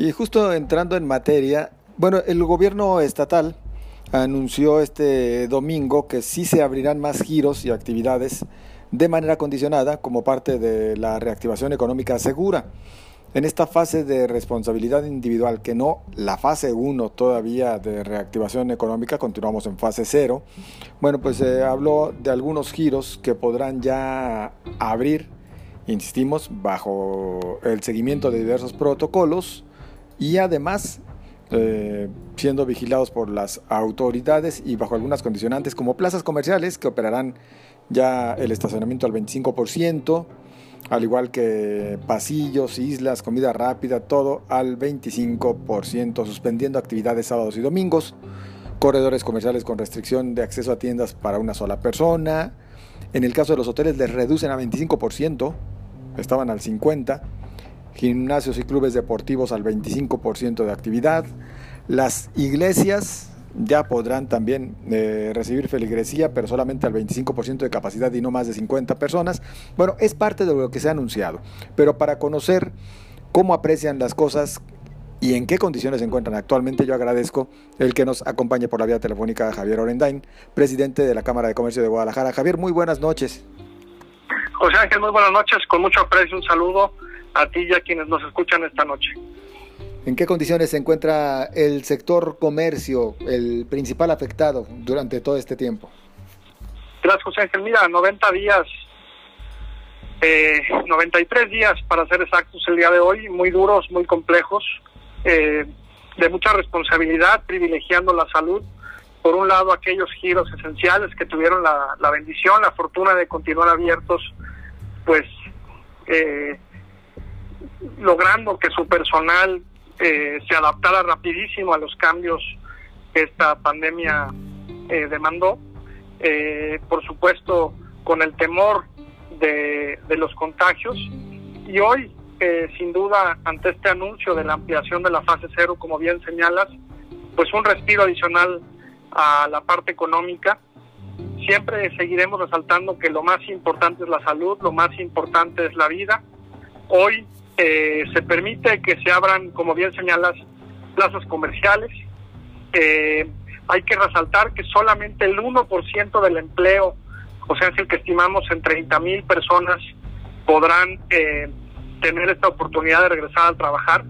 Y justo entrando en materia, bueno, el gobierno estatal anunció este domingo que sí se abrirán más giros y actividades de manera condicionada como parte de la reactivación económica segura. En esta fase de responsabilidad individual, que no la fase 1 todavía de reactivación económica, continuamos en fase 0, bueno, pues se habló de algunos giros que podrán ya abrir, insistimos, bajo el seguimiento de diversos protocolos y además eh, siendo vigilados por las autoridades y bajo algunas condicionantes como plazas comerciales que operarán ya el estacionamiento al 25%, al igual que pasillos, islas, comida rápida, todo al 25%, suspendiendo actividades sábados y domingos, corredores comerciales con restricción de acceso a tiendas para una sola persona. En el caso de los hoteles les reducen a 25%, estaban al 50%, gimnasios y clubes deportivos al 25% de actividad. Las iglesias ya podrán también eh, recibir feligresía, pero solamente al 25% de capacidad y no más de 50 personas. Bueno, es parte de lo que se ha anunciado, pero para conocer cómo aprecian las cosas y en qué condiciones se encuentran actualmente, yo agradezco el que nos acompañe por la vía telefónica Javier Orendain, presidente de la Cámara de Comercio de Guadalajara. Javier, muy buenas noches. José Ángel, muy buenas noches, con mucho aprecio, un saludo a ti y a quienes nos escuchan esta noche. ¿En qué condiciones se encuentra el sector comercio, el principal afectado durante todo este tiempo? Gracias, José Ángel. Mira, 90 días, eh, 93 días para ser exactos el día de hoy, muy duros, muy complejos, eh, de mucha responsabilidad, privilegiando la salud. Por un lado, aquellos giros esenciales que tuvieron la, la bendición, la fortuna de continuar abiertos, pues eh, logrando que su personal eh, se adaptara rapidísimo a los cambios que esta pandemia eh, demandó. Eh, por supuesto, con el temor de, de los contagios. Y hoy, sin duda, ante este anuncio de la ampliación de la fase cero, como bien señalas, pues un respiro adicional a la parte económica. Siempre seguiremos resaltando que lo más importante es la salud, lo más importante es la vida. Hoy eh, se permite que se abran, como bien señalas, plazas comerciales. Eh, hay que resaltar que solamente el 1% del empleo, o sea, es el que estimamos en 30 mil personas, podrán eh, tener esta oportunidad de regresar a trabajar.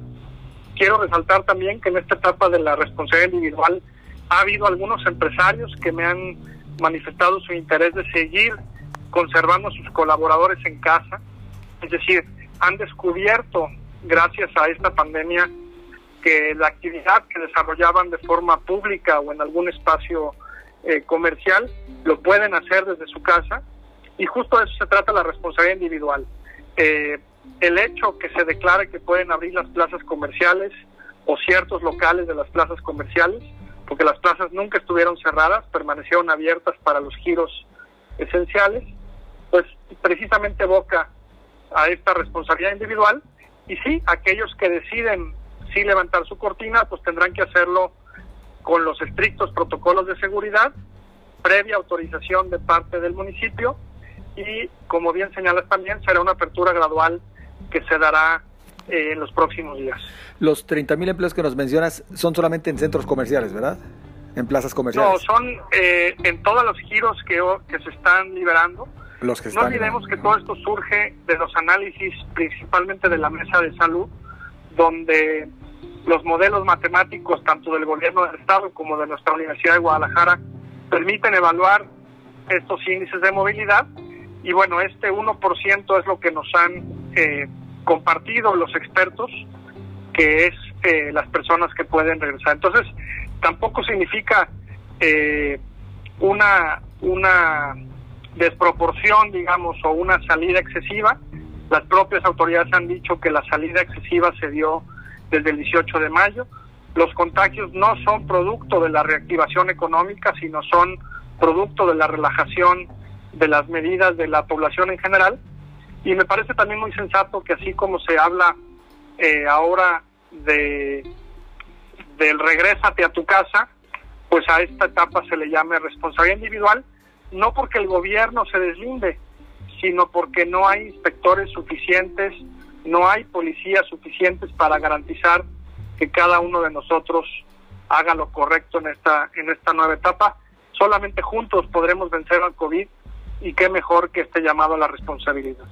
Quiero resaltar también que en esta etapa de la responsabilidad individual ha habido algunos empresarios que me han manifestado su interés de seguir conservando a sus colaboradores en casa, es decir, han descubierto, gracias a esta pandemia, que la actividad que desarrollaban de forma pública o en algún espacio eh, comercial lo pueden hacer desde su casa y justo de eso se trata la responsabilidad individual. Eh, el hecho que se declare que pueden abrir las plazas comerciales o ciertos locales de las plazas comerciales, porque las plazas nunca estuvieron cerradas, permanecieron abiertas para los giros esenciales, pues precisamente evoca a esta responsabilidad individual y sí, aquellos que deciden sí levantar su cortina, pues tendrán que hacerlo con los estrictos protocolos de seguridad, previa autorización de parte del municipio y, como bien señalas también, será una apertura gradual que se dará eh, en los próximos días. Los 30.000 empleos que nos mencionas son solamente en centros comerciales, ¿verdad? En plazas comerciales. No, son eh, en todos los giros que, que se están liberando no olvidemos que todo esto surge de los análisis principalmente de la mesa de salud, donde los modelos matemáticos tanto del gobierno del estado como de nuestra Universidad de Guadalajara permiten evaluar estos índices de movilidad y bueno, este 1% es lo que nos han eh, compartido los expertos, que es eh, las personas que pueden regresar. Entonces, tampoco significa eh, una, una desproporción, digamos, o una salida excesiva. Las propias autoridades han dicho que la salida excesiva se dio desde el 18 de mayo. Los contagios no son producto de la reactivación económica, sino son producto de la relajación de las medidas de la población en general. Y me parece también muy sensato que así como se habla eh, ahora de del regrésate a tu casa, pues a esta etapa se le llame responsabilidad individual no porque el gobierno se deslinde, sino porque no hay inspectores suficientes, no hay policías suficientes para garantizar que cada uno de nosotros haga lo correcto en esta, en esta nueva etapa. Solamente juntos podremos vencer al COVID y qué mejor que este llamado a la responsabilidad.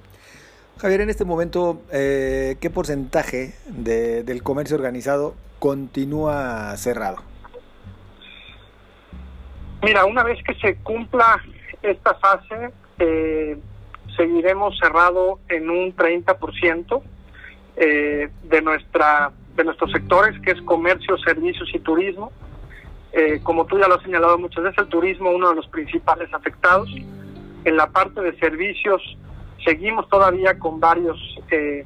Javier, en este momento, eh, ¿qué porcentaje de, del comercio organizado continúa cerrado? Mira, una vez que se cumpla esta fase, eh, seguiremos cerrado en un 30% eh, de nuestra de nuestros sectores, que es comercio, servicios y turismo. Eh, como tú ya lo has señalado muchas veces, el turismo uno de los principales afectados. En la parte de servicios seguimos todavía con varios eh,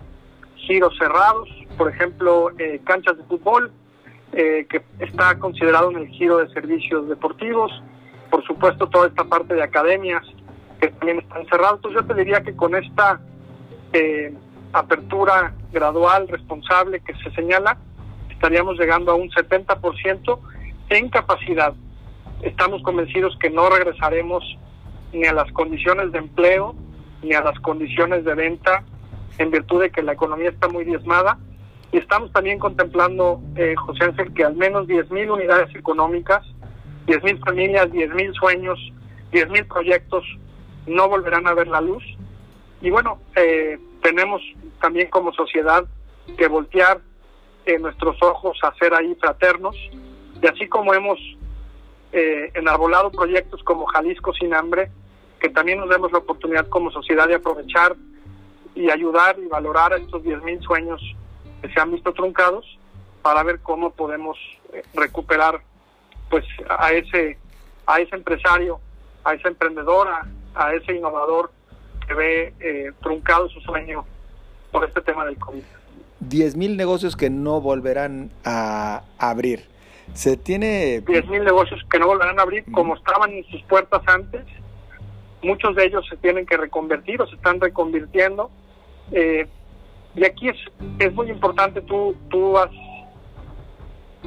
giros cerrados, por ejemplo, eh, canchas de fútbol, eh, que está considerado en el giro de servicios deportivos, por supuesto toda esta parte de academias que también están cerradas. Entonces yo te diría que con esta apertura gradual, responsable que se señala, estaríamos llegando a un 70% en capacidad. Estamos convencidos que no regresaremos ni a las condiciones de empleo ni a las condiciones de venta en virtud de que la economía está muy diezmada. Y estamos también contemplando, eh, José Ángel, que al menos 10.000 unidades económicas, 10.000 familias, 10.000 sueños, 10.000 proyectos no volverán a ver la luz. Y bueno, eh, tenemos también como sociedad que voltear eh, nuestros ojos a ser ahí fraternos. Y así como hemos eh, enarbolado proyectos como Jalisco sin hambre, que también nos demos la oportunidad como sociedad de aprovechar y ayudar y valorar a estos 10.000 sueños se han visto truncados para ver cómo podemos eh, recuperar pues a ese a ese empresario, a esa emprendedora, a ese innovador que ve eh, truncado su sueño por este tema del COVID. 10.000 negocios que no volverán a abrir. Se tiene 10.000 negocios que no volverán a abrir como estaban en sus puertas antes muchos de ellos se tienen que reconvertir o se están reconvirtiendo. Eh, y aquí es, es muy importante, tú, tú has,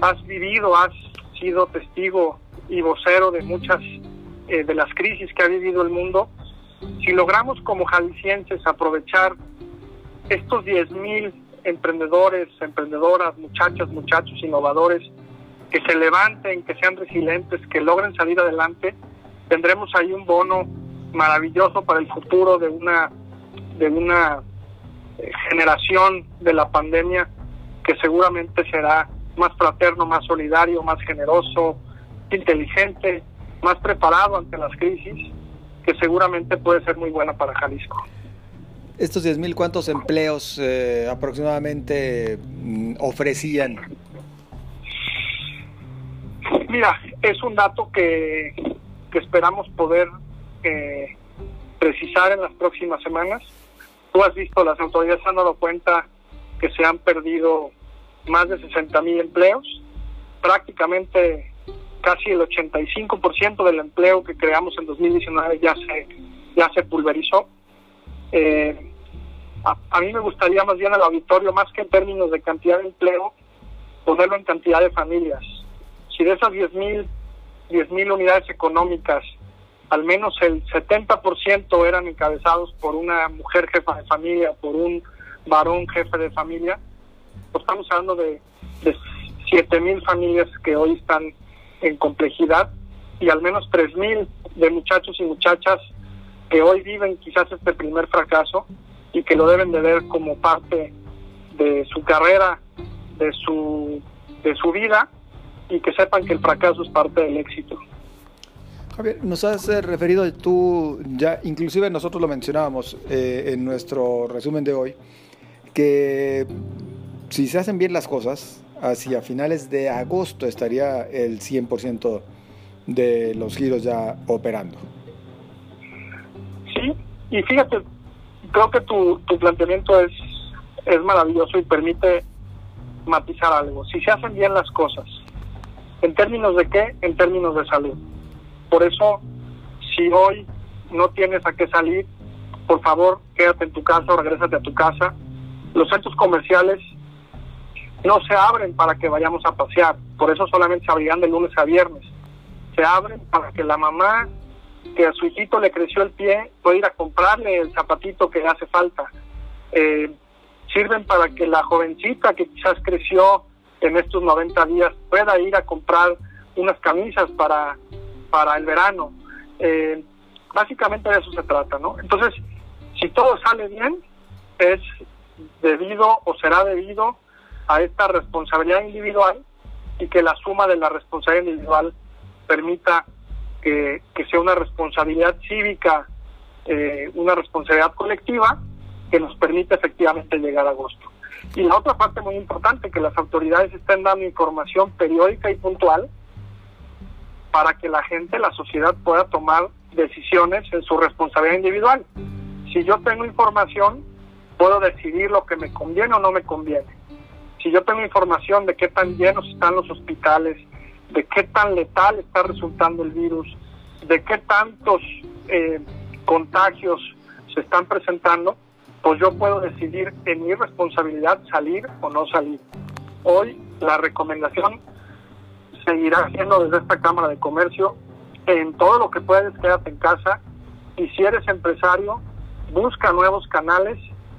has vivido, has sido testigo y vocero de muchas eh, de las crisis que ha vivido el mundo. Si logramos como jaliscienses aprovechar estos 10.000 emprendedores, emprendedoras, muchachas, muchachos, innovadores, que se levanten, que sean resilientes, que logren salir adelante, tendremos ahí un bono maravilloso para el futuro de una de una generación de la pandemia que seguramente será más fraterno, más solidario, más generoso, inteligente, más preparado ante las crisis, que seguramente puede ser muy buena para Jalisco. Estos 10.000, ¿cuántos empleos eh, aproximadamente mm, ofrecían? Mira, es un dato que, que esperamos poder precisar en las próximas semanas. Tú has visto, las autoridades han dado cuenta que se han perdido más de 60 mil empleos, prácticamente casi el 85% del empleo que creamos en 2019 ya se, ya se pulverizó. Eh, a, a, mí me gustaría más bien el auditorio, más que en términos de cantidad de empleo, ponerlo en cantidad de familias. Si de esas 10 mil unidades económicas al menos el 70% eran encabezados por una mujer jefa de familia, por un varón jefe de familia. Pues estamos hablando de, de 7.000 familias que hoy están en complejidad y al menos 3.000 de muchachos y muchachas que hoy viven quizás este primer fracaso y que lo deben de ver como parte de su carrera, de su, de su vida y que sepan que el fracaso es parte del éxito. Javier, nos has eh, referido tú, ya inclusive nosotros lo mencionábamos eh, en nuestro resumen de hoy, que si se hacen bien las cosas, hacia finales de agosto estaría el 100% de los giros ya operando. Sí, y fíjate, creo que tu, tu planteamiento es, es maravilloso y permite matizar algo. Si se hacen bien las cosas, ¿en términos de qué? En términos de salud por eso, si hoy no tienes a qué salir, por favor, quédate en tu casa o regrésate a tu casa. Los centros comerciales no se abren para que vayamos a pasear, por eso solamente se abrirán de lunes a viernes. Se abren para que la mamá que a su hijito le creció el pie pueda ir a comprarle el zapatito que le hace falta. Eh, sirven para que la jovencita que quizás creció en estos 90 días pueda ir a comprar unas camisas para, para el verano. Eh, básicamente de eso se trata, ¿no? Entonces, si todo sale bien, es debido o será debido a esta responsabilidad individual y que la suma de la responsabilidad individual permita que, sea una responsabilidad cívica, eh, una responsabilidad colectiva que nos permita efectivamente llegar a agosto. Y la otra parte muy importante, que las autoridades estén dando información periódica y puntual para que la gente, la sociedad pueda tomar decisiones en su responsabilidad individual. Si yo tengo información, puedo decidir lo que me conviene o no me conviene. Si yo tengo información de qué tan llenos están los hospitales, de qué tan letal está resultando el virus, de qué tantos eh, contagios se están presentando, pues yo puedo decidir en mi responsabilidad salir o no salir. Hoy la recomendación seguirá siendo desde esta Cámara de Comercio en todo lo que puedes quédate en casa y si eres empresario busca nuevos canales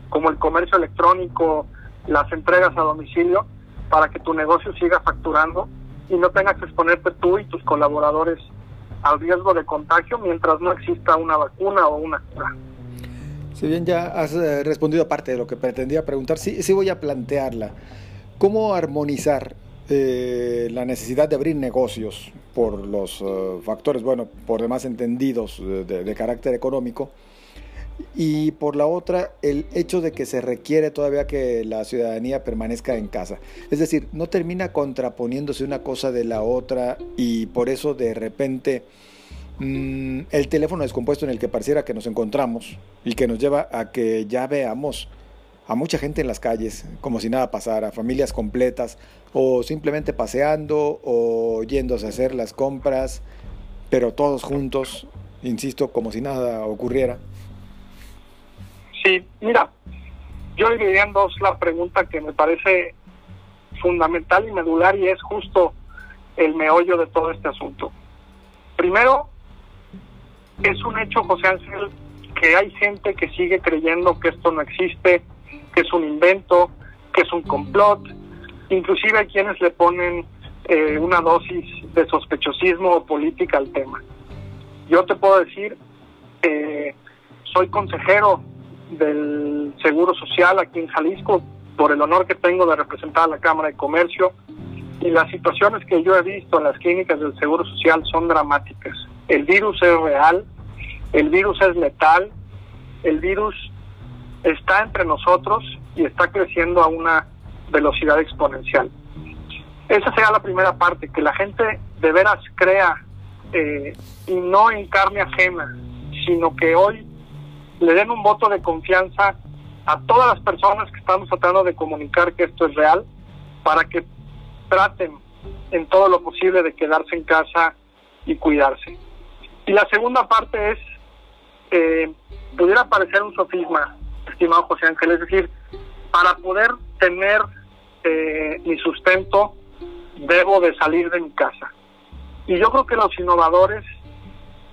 como el comercio electrónico, las entregas a domicilio para que tu negocio siga facturando y no tengas que exponerte tú y tus colaboradores al riesgo de contagio mientras no exista una vacuna o una cura. Si bien ya has eh, respondido parte de lo que pretendía preguntar, sí, sí voy a plantearla. ¿Cómo armonizar eh, la necesidad de abrir negocios por los eh, factores, bueno, por demás entendidos de carácter económico? y por la otra el hecho de que se requiere todavía que la ciudadanía permanezca en casa. Es decir, no termina contraponiéndose una cosa de la otra y por eso de repente mm, el teléfono descompuesto en el que pareciera que nos encontramos y que nos lleva a que ya veamos a mucha gente en las calles como si nada pasara, familias completas o simplemente paseando o yéndose a hacer las compras, pero todos juntos, insisto, como si nada ocurriera. Sí, mira, yo diría en dos la pregunta que me parece fundamental y medular y es justo el meollo de todo este asunto. Primero, es un hecho, José Ángel, que hay gente que sigue creyendo que esto no existe, que es un invento, que es un complot, inclusive hay quienes le ponen eh, una dosis de sospechosismo o política al tema. Yo te puedo decir, eh, soy consejero del Seguro Social aquí en Jalisco, por el honor que tengo de representar a la Cámara de Comercio. Y las situaciones que yo he visto en las clínicas del Seguro Social son dramáticas. El virus es real, el virus es letal, el virus está entre nosotros y está creciendo a una velocidad exponencial. Esa será la primera parte, que la gente de veras crea eh, y no en carne ajena, sino que hoy le den un voto de confianza a todas las personas que estamos tratando de comunicar que esto es real, para que traten en todo lo posible de quedarse en casa y cuidarse. Y la segunda parte es, eh, pudiera parecer un sofisma, estimado José Ángel, es decir, para poder tener eh, mi sustento, debo de salir de mi casa. Y yo creo que los innovadores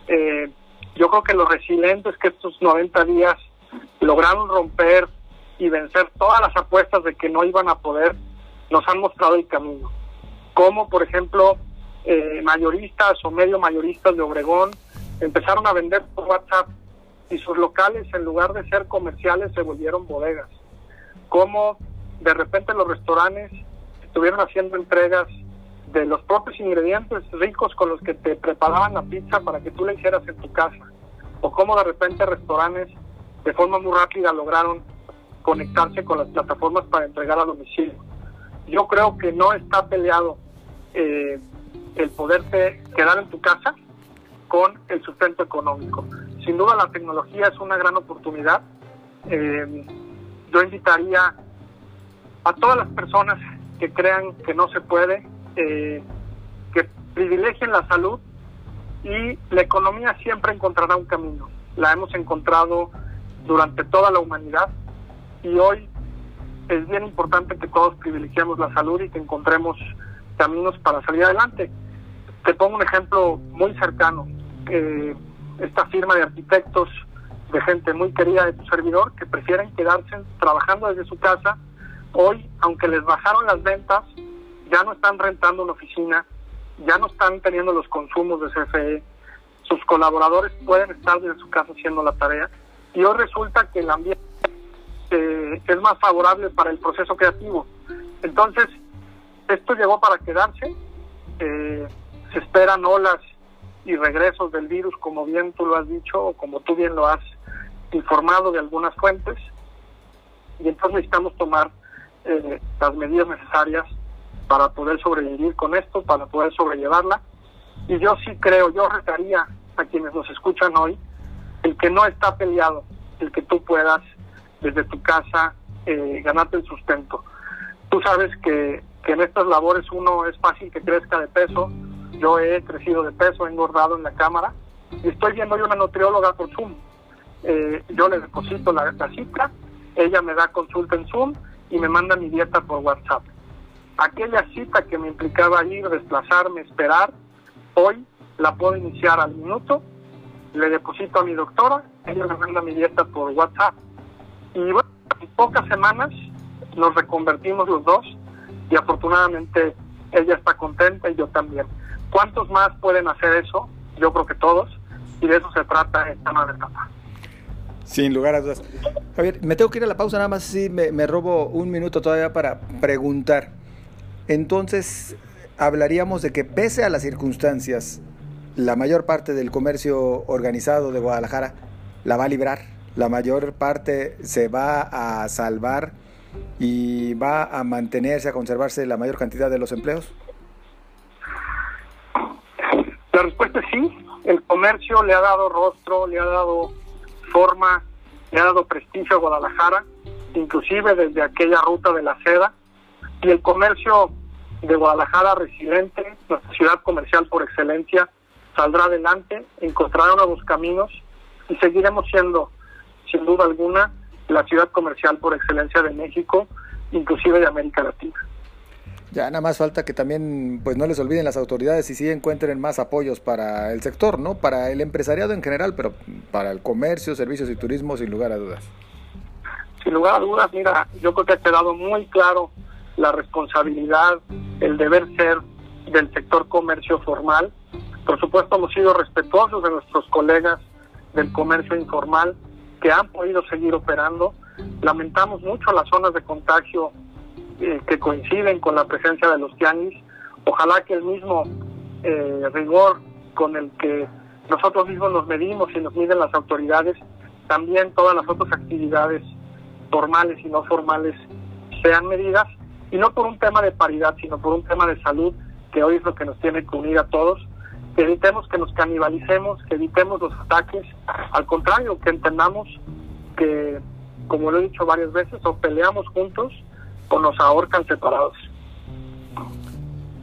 eh, yo creo que los resilientes que estos 90 días lograron romper y vencer todas las apuestas de que no iban a poder, nos han mostrado el camino. Como, por ejemplo, eh, mayoristas o medio mayoristas de Obregón empezaron a vender por WhatsApp y sus locales, en lugar de ser comerciales, se volvieron bodegas. Como de repente los restaurantes estuvieron haciendo entregas de los propios ingredientes ricos con los que te preparaban la pizza para que tú la hicieras en tu casa. O cómo de repente restaurantes de forma muy rápida lograron conectarse con las plataformas para entregar a domicilio. Yo creo que no está peleado eh, el poderte quedar en tu casa con el sustento económico. Sin duda la tecnología es una gran oportunidad. Eh, yo invitaría a todas las personas que crean que no se puede, eh, que privilegien la salud y la economía siempre encontrará un camino. La hemos encontrado durante toda la humanidad y hoy es bien importante que todos privilegiemos la salud y que encontremos caminos para salir adelante. Te pongo un ejemplo muy cercano. Eh, esta firma de arquitectos, de gente muy querida de tu servidor, que prefieren quedarse trabajando desde su casa, hoy, aunque les bajaron las ventas, ya no están rentando una oficina, ya no están teniendo los consumos de CFE, sus colaboradores pueden estar desde su casa haciendo la tarea y hoy resulta que el ambiente eh, es más favorable para el proceso creativo. Entonces, esto llegó para quedarse, eh, se esperan olas y regresos del virus, como bien tú lo has dicho, o como tú bien lo has informado de algunas fuentes, y entonces necesitamos tomar eh, las medidas necesarias para poder sobrevivir con esto, para poder sobrellevarla. Y yo sí creo, yo retaría a quienes nos escuchan hoy, el que no está peleado, el que tú puedas desde tu casa eh, ganarte el sustento. Tú sabes que, que en estas labores uno es fácil que crezca de peso, yo he crecido de peso, he engordado en la cámara estoy viendo yo una nutrióloga por Zoom. Eh, yo le deposito la, la cita, ella me da consulta en Zoom y me manda mi dieta por WhatsApp. Aquella cita que me implicaba ir, desplazarme, esperar, hoy la puedo iniciar al minuto, le deposito a mi doctora, ella me manda mi dieta por WhatsApp. Y bueno, en pocas semanas nos reconvertimos los dos y afortunadamente ella está contenta y yo también. ¿Cuántos más pueden hacer eso? Yo creo que todos, y de eso se trata esta nueva etapa. Sin lugar a dudas. Javier, me tengo que ir a la pausa, nada más si me, me robo un minuto todavía para preguntar. Entonces, hablaríamos de que pese a las circunstancias, la mayor parte del comercio organizado de Guadalajara la va a librar, la mayor parte se va a salvar y va a mantenerse, a conservarse la mayor cantidad de los empleos. La respuesta es sí. El comercio le ha dado rostro, le ha dado forma, le ha dado prestigio a Guadalajara, inclusive desde aquella ruta de la seda. Y el comercio de Guadalajara resiliente, nuestra ciudad comercial por excelencia, saldrá adelante, encontrará nuevos caminos y seguiremos siendo, sin duda alguna, la ciudad comercial por excelencia de México, inclusive de América Latina. Ya nada más falta que también pues no les olviden las autoridades y sí encuentren más apoyos para el sector, ¿no? Para el empresariado en general, pero para el comercio, servicios y turismo sin lugar a dudas. Sin lugar a dudas, mira, yo creo que ha quedado muy claro la responsabilidad, el deber ser del sector comercio formal. Por supuesto, hemos sido respetuosos de nuestros colegas del comercio informal que han podido seguir operando. Lamentamos mucho las zonas de contagio eh, que coinciden con la presencia de los tianguis. Ojalá que el mismo eh, rigor con el que nosotros mismos nos medimos y nos miden las autoridades, también todas las otras actividades formales y no formales sean medidas, y no por un tema de paridad, sino por un tema de salud, que hoy es lo que nos tiene que unir a todos, que evitemos que nos canibalicemos, que evitemos los ataques, al contrario, que entendamos que, como lo he dicho varias veces, o peleamos juntos o nos ahorcan separados.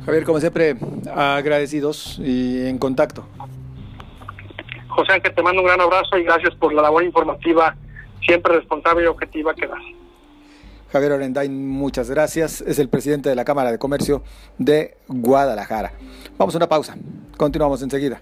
Javier, como siempre, agradecidos y en contacto. José Ángel, te mando un gran abrazo y gracias por la labor informativa, siempre responsable y objetiva que das. Javier Orendain, muchas gracias. Es el presidente de la Cámara de Comercio de Guadalajara. Vamos a una pausa. Continuamos enseguida.